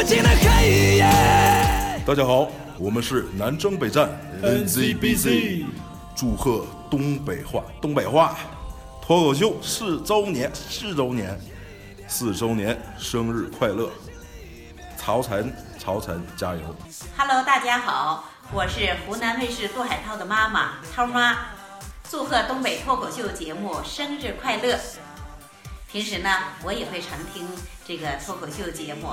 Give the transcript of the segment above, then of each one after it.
无尽的黑夜。大家好，我们是南征北战 NZBC，祝贺东北话东北话脱口秀四周年四周年四周年生日快乐！曹晨，曹晨加油！Hello，大家好，我是湖南卫视杜海涛的妈妈涛妈，祝贺东北脱口秀节目生日快乐。平时呢，我也会常听这个脱口秀节目，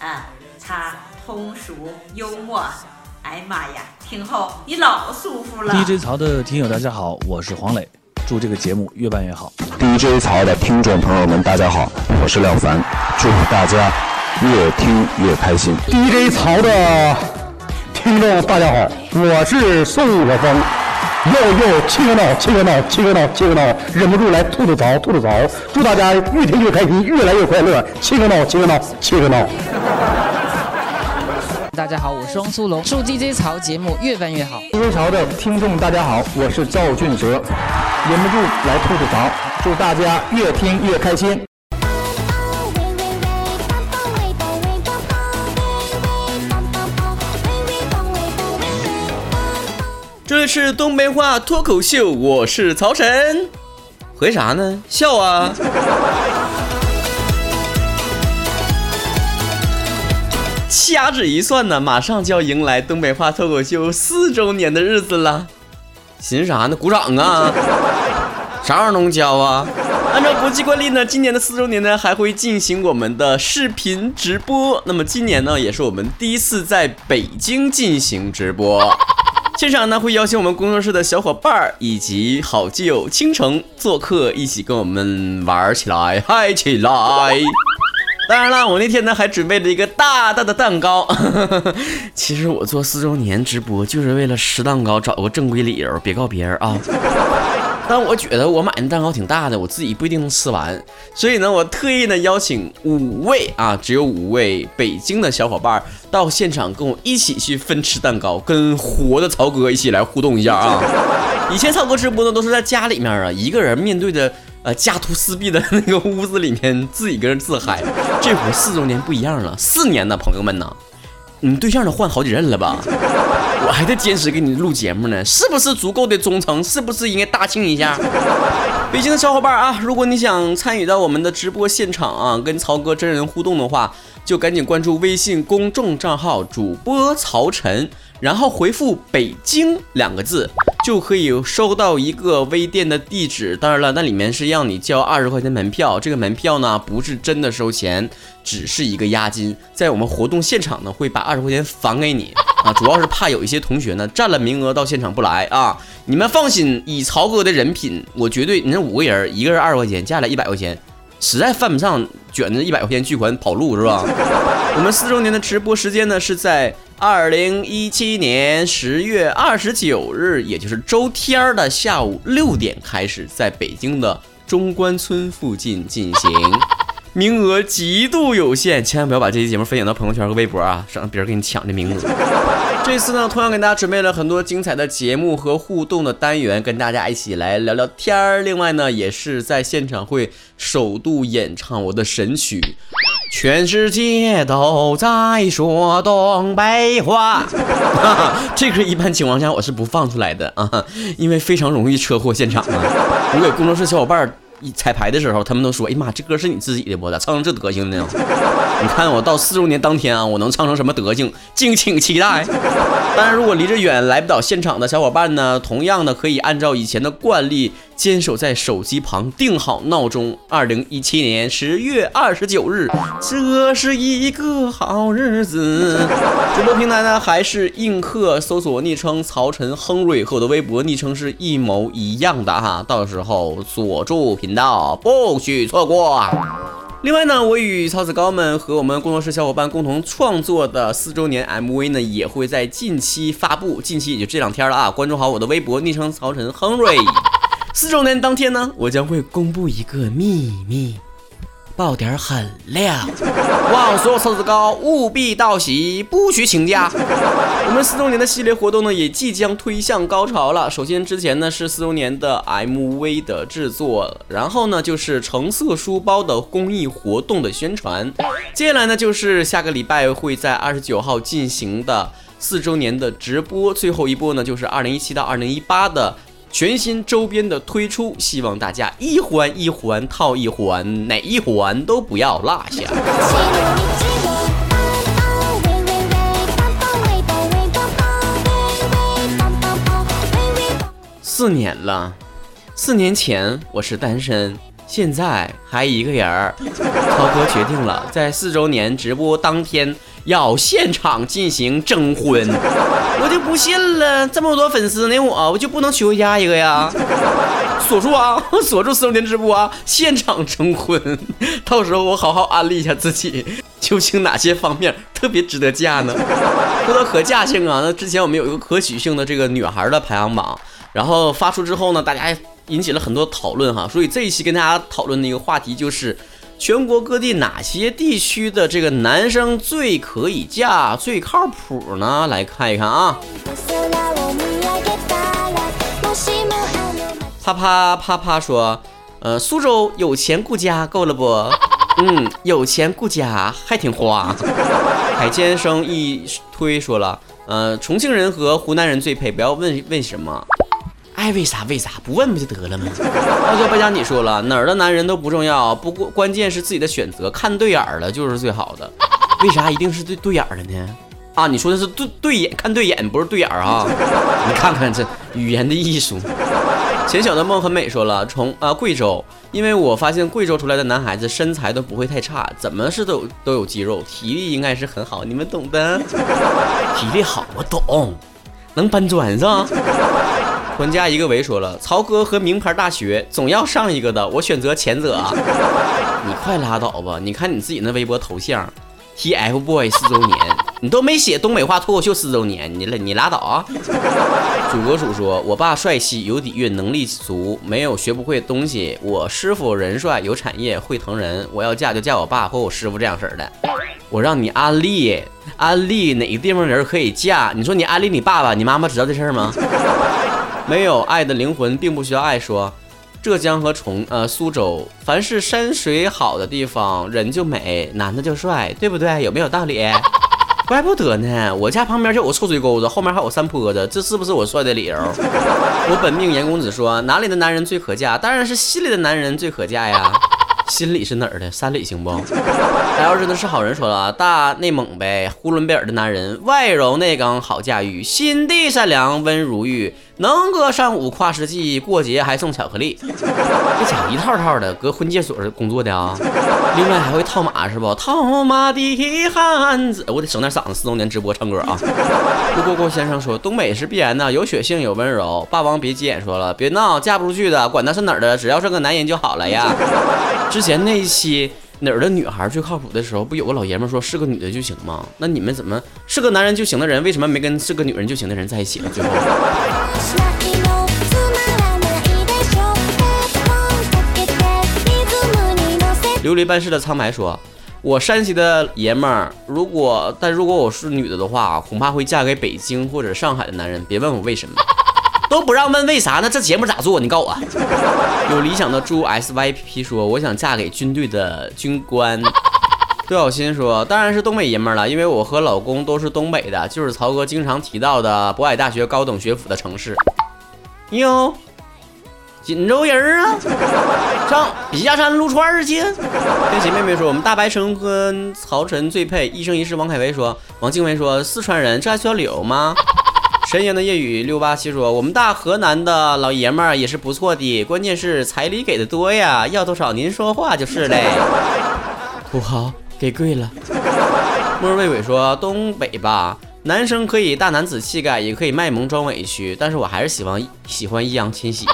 啊，他通俗幽默，哎呀妈呀，听后你老舒服了。DJ 曹的听友大家好，我是黄磊，祝这个节目越办越好。DJ 曹的听众朋友们，大家好，我是廖凡，祝大家越听越开心。DJ 曹的听众大家好，我是宋晓峰。又又气个闹，气个闹，气个闹，气个闹，忍不住来吐吐槽，吐吐槽。祝大家越听越开心，越来越快乐。气个闹，气个闹，气个闹。大家好，我是汪苏泷，祝 DJ 曹节目越办越好。DJ 潮的听众大家好，我是赵俊哲，忍不住来吐吐槽，祝大家越听越开心。这里是东北话脱口秀，我是曹晨。回啥呢？笑啊！掐指一算呢，马上就要迎来东北话脱口秀四周年的日子了。寻思啥呢？鼓掌啊！啥玩意儿能教啊？按照国际惯例呢，今年的四周年呢还会进行我们的视频直播。那么今年呢，也是我们第一次在北京进行直播。现场呢会邀请我们工作室的小伙伴儿以及好基友倾城做客，一起跟我们玩起来，嗨起来！当然了，我那天呢还准备了一个大大的蛋糕。其实我做四周年直播就是为了吃蛋糕，找个正规理由，别告别人啊。但我觉得我买的蛋糕挺大的，我自己不一定能吃完，所以呢，我特意呢邀请五位啊，只有五位北京的小伙伴到现场跟我一起去分吃蛋糕，跟活的曹哥一起来互动一下啊。以前曹哥直播呢都是在家里面啊，一个人面对着呃家徒四壁的那个屋子里面自己跟人自嗨。这回四周年不一样了，四年呢，朋友们呐，你对象都换好几任了吧？我还在坚持给你录节目呢，是不是足够的忠诚？是不是应该大庆一下？北京的小伙伴啊，如果你想参与到我们的直播现场啊，跟曹哥真人互动的话，就赶紧关注微信公众账号主播曹晨，然后回复“北京”两个字，就可以收到一个微店的地址。当然了，那里面是让你交二十块钱门票，这个门票呢不是真的收钱，只是一个押金。在我们活动现场呢，会把二十块钱返给你啊，主要是怕有一些同学呢占了名额到现场不来啊。你们放心，以曹哥的人品，我绝对，你这五个人，一个人二十块钱，加起来一百块钱，实在犯不上卷着一百块钱巨款跑路是吧？我们四周年的直播时间呢是在二零一七年十月二十九日，也就是周天儿的下午六点开始，在北京的中关村附近进行。名额极度有限，千万不要把这期节目分享到朋友圈和微博啊，省得别人给你抢这名额。这次呢，同样给大家准备了很多精彩的节目和互动的单元，跟大家一起来聊聊天儿。另外呢，也是在现场会首度演唱我的神曲。全世界都在说东北话，这个一般情况下我是不放出来的啊，因为非常容易车祸现场啊。我给工作室小伙伴一彩排的时候，他们都说：“哎呀妈，这歌是你自己的不？咋唱成这德行呢？”你看我到四周年当天啊，我能唱成什么德行，敬请期待。当然，如果离着远来不到现场的小伙伴呢，同样的可以按照以前的惯例，坚守在手机旁定好闹钟。二零一七年十月二十九日，这是一个好日子。直播平台呢还是映客搜索昵称曹晨亨瑞和我的微博昵称是一模一样的哈，到时候锁住频道，不许错过。另外呢，我与曹子高们和我们工作室小伙伴共同创作的四周年 MV 呢，也会在近期发布，近期也就这两天了啊！关注好我的微博，昵称曹晨亨瑞。四周年当天呢，我将会公布一个秘密，爆点很亮，望所有操子高务必到齐，不许请假。我们四周年的系列活动呢，也即将推向高潮了。首先，之前呢是四周年的 MV 的制作，然后呢就是橙色书包的公益活动的宣传，接下来呢就是下个礼拜会在二十九号进行的四周年的直播，最后一波呢就是二零一七到二零一八的。全新周边的推出，希望大家一环一环套一环，哪一环都不要落下。四年了，四年前我是单身，现在还一个人儿。涛哥决定了，在四周年直播当天。要现场进行征婚，我就不信了，这么多粉丝呢，我我就不能娶回家一个呀？锁住啊，锁住四周年直播啊，现场征婚，到时候我好好安利一下自己，究竟哪些方面特别值得嫁呢？说到可嫁性啊，那之前我们有一个可取性的这个女孩的排行榜，然后发出之后呢，大家引起了很多讨论哈，所以这一期跟大家讨论的一个话题就是。全国各地哪些地区的这个男生最可以嫁、最靠谱呢？来看一看啊！啪啪啪啪说，呃，苏州有钱顾家够了不？嗯，有钱顾家还挺花。海坚生一推说了，呃，重庆人和湖南人最配，不要问为什么。爱为啥为啥不问不就得了吗？傲娇白家你说了哪儿的男人都不重要，不过关键是自己的选择，看对眼了就是最好的。为啥一定是对对眼了呢？啊，你说的是对对眼看对眼，不是对眼啊？你看看这语言的艺术。浅小的梦很美说了，从啊贵州，因为我发现贵州出来的男孩子身材都不会太差，怎么是都有都有肌肉，体力应该是很好，你们懂的。体力好我懂，能搬砖是吧？专家一个维说了，曹哥和名牌大学总要上一个的，我选择前者啊。你快拉倒吧！你看你自己那微博头像，TFBOY 四周年，你都没写东北话脱口秀四周年，你你拉倒啊！主播主说，我爸帅气有底蕴，能力足，没有学不会的东西。我师傅人帅有产业，会疼人。我要嫁就嫁我爸或我师傅这样式的。我让你安利安利哪个地方人可以嫁？你说你安利你爸爸，你妈妈知道这事儿吗？没有爱的灵魂并不需要爱。说，浙江和重呃苏州，凡是山水好的地方，人就美，男的就帅，对不对？有没有道理？怪不得呢，我家旁边就有个臭水沟子，后面还有山坡子，这是不是我帅的理由？我本命严公子说，哪里的男人最可嫁？当然是心里的男人最可嫁呀。心里是哪儿的？山里行不？他要真的是好人，说了大内蒙呗，呼伦贝尔的男人外柔内刚，好驾驭，心地善良，温如玉，能歌善舞，跨世纪，过节还送巧克力。这家一套套的，搁婚介所工作的啊。另外还会套马是不？套马的汉子，我得省点嗓子。四周年直播唱歌啊。郭郭郭先生说，东北是必然的，有血性，有温柔。霸王别急眼说了，别闹，嫁不出去的，管他是哪儿的，只要是个男人就好了呀。之前那一期哪儿的女孩最靠谱的时候，不有个老爷们说是个女的就行吗？那你们怎么是个男人就行的人，为什么没跟是个女人就行的人在一起呢？最后，琉璃办事的苍白说：“我山西的爷们儿，如果但如果我是女的的话，恐怕会嫁给北京或者上海的男人。别问我为什么。”都不让问为啥呢？这节目咋做？你告诉我。有理想的猪 S Y P P 说：“我想嫁给军队的军官。”杜小新说：“当然是东北爷们了，因为我和老公都是东北的，就是曹哥经常提到的渤海大学高等学府的城市。”哟，锦州人啊，上笔架山撸串去。天喜妹妹说：“我们大白城跟曹晨最配，一生一世。”王凯威说：“王静薇说：“四川人，这还需要理由吗？”神言的夜雨六八七说：“我们大河南的老爷们儿也是不错的，关键是彩礼给的多呀，要多少您说话就是嘞。土豪给贵了。”莫瑞伟说：“东北吧，男生可以大男子气概，也可以卖萌装委屈，但是我还是喜欢喜欢易烊千玺。”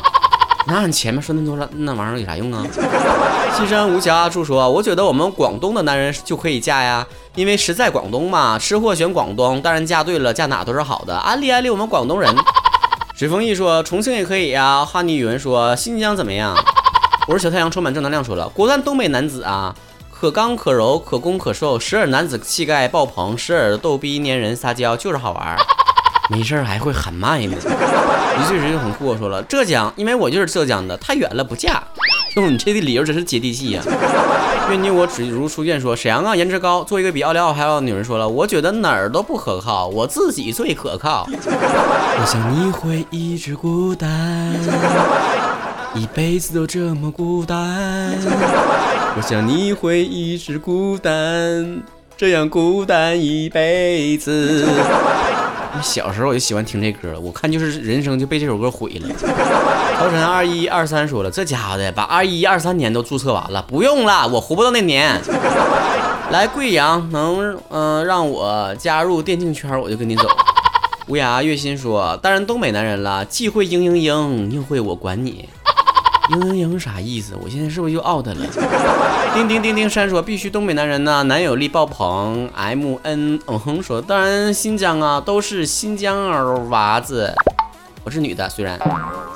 那你前面说那么多那玩意儿有啥用啊？西山无暇处说，我觉得我们广东的男人就可以嫁呀，因为实在广东嘛，吃货选广东，当然嫁对了，嫁哪都是好的。安利安利我们广东人。水风翼说，重庆也可以呀。哈尼语文说，新疆怎么样？我是小太阳，充满正能量。说了，果断东北男子啊，可刚可柔，可攻可受，时而男子气概爆棚，时而逗逼粘人撒娇，就是好玩。没事儿还会喊麦呢。一岁时就很酷，说了浙江，因为我就是浙江的，太远了不嫁。哟，你这的理由真是接地气呀。愿你我只如初见，说沈阳啊，颜值高，做一个比奥利奥还要女人说了，我觉得哪儿都不可靠，我自己最可靠。我想你会一直孤单，一辈子都这么孤单。我想你会一直孤单，这样孤单一辈子。小时候我就喜欢听这歌，我看就是人生就被这首歌毁了。超神二一二三说了，这家伙的把二一二三年都注册完了，不用了，我活不到那年。来贵阳能嗯让我加入电竞圈，我就跟你走。无涯月心说，当然东北男人了，既会嘤嘤嘤，又会我管你。嘤嘤嘤啥意思？我现在是不是又 out 了？叮叮叮叮山说必须东北男人呐，男友力爆棚。M N 嗯哼说当然新疆啊，都是新疆儿娃子。我是女的，虽然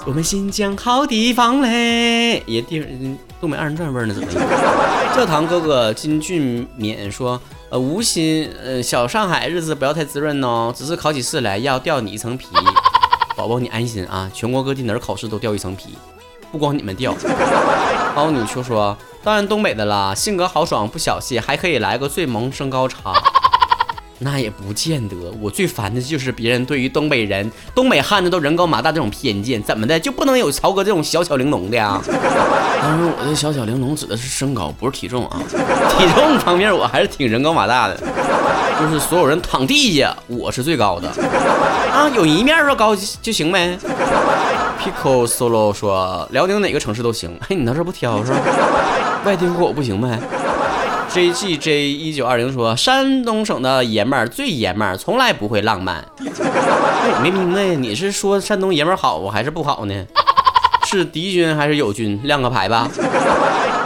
我们新疆好地方嘞，也地东北二人转味呢，怎么样？教堂哥哥金俊勉说呃无心呃小上海日子不要太滋润哦，只是考起试来要掉你一层皮。宝宝你安心啊，全国各地哪儿考试都掉一层皮。不光你们掉，包女秋说：“当然东北的啦，性格豪爽不小气，还可以来个最萌身高差。那也不见得，我最烦的就是别人对于东北人、东北汉子都人高马大这种偏见，怎么的就不能有曹哥这种小巧玲珑的呀？当然，我的小巧玲珑指的是身高，不是体重啊。体重方面我还是挺人高马大的，就是所有人躺地下，我是最高的啊，有一面说高就行呗。” Pico Solo 说：“辽宁哪个城市都行。嘿，你倒是不挑是吧？外地户口不行呗。”JGJ 一九二零说：“山东省的爷们儿最爷们儿，从来不会浪漫。”我没明白，你是说山东爷们儿好还是不好呢？是敌军还是友军？亮个牌吧。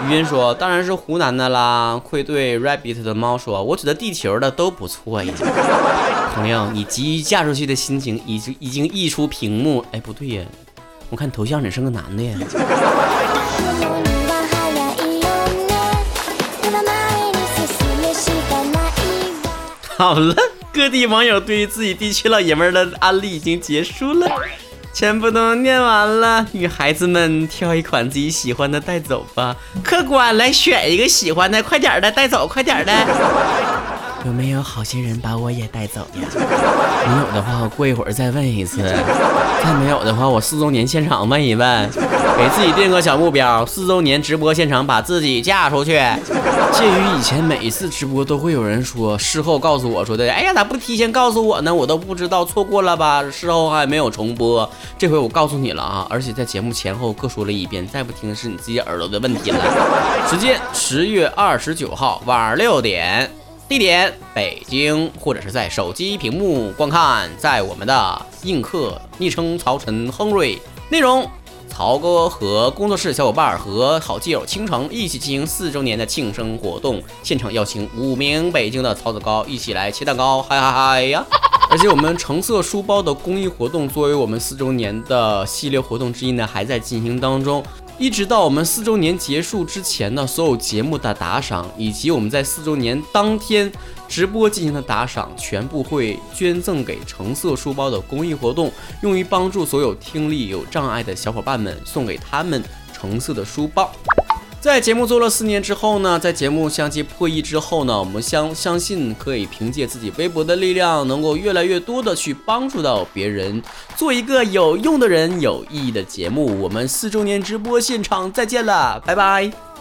语音说：“当然是湖南的啦。”愧对 Rabbit 的猫说：“我觉得地球的都不错呀。”朋友，你急于嫁出去的心情已经已经溢出屏幕。哎，不对呀。我看头像你是个男的呀。好了，各地网友对于自己地区老爷们的安利已经结束了，全部都念完了。女孩子们挑一款自己喜欢的带走吧。客官来选一个喜欢的，快点的带走，快点的。有没有好心人把我也带走呀？没有的话，我过一会儿再问一次。再没有的话，我四周年现场问一问，给自己定个小目标：四周年直播现场把自己嫁出去。鉴于以前每一次直播都会有人说，事后告诉我说的，哎呀，咋不提前告诉我呢？我都不知道，错过了吧？事后还没有重播。这回我告诉你了啊！而且在节目前后各说了一遍，再不听是你自己耳朵的问题了。时间十月二十九号晚上六点。地点：北京，或者是在手机屏幕观看，在我们的映客昵称曹晨亨瑞。内容：曹哥和工作室小伙伴和好基友倾城一起进行四周年的庆生活动，现场邀请五名北京的曹子高一起来切蛋糕，嗨嗨嗨呀！而且我们橙色书包的公益活动，作为我们四周年的系列活动之一呢，还在进行当中。一直到我们四周年结束之前呢，所有节目的打赏，以及我们在四周年当天直播进行的打赏，全部会捐赠给橙色书包的公益活动，用于帮助所有听力有障碍的小伙伴们，送给他们橙色的书包。在节目做了四年之后呢，在节目相继破亿之后呢，我们相相信可以凭借自己微薄的力量，能够越来越多的去帮助到别人，做一个有用的人，有意义的节目。我们四周年直播现场再见了，拜拜。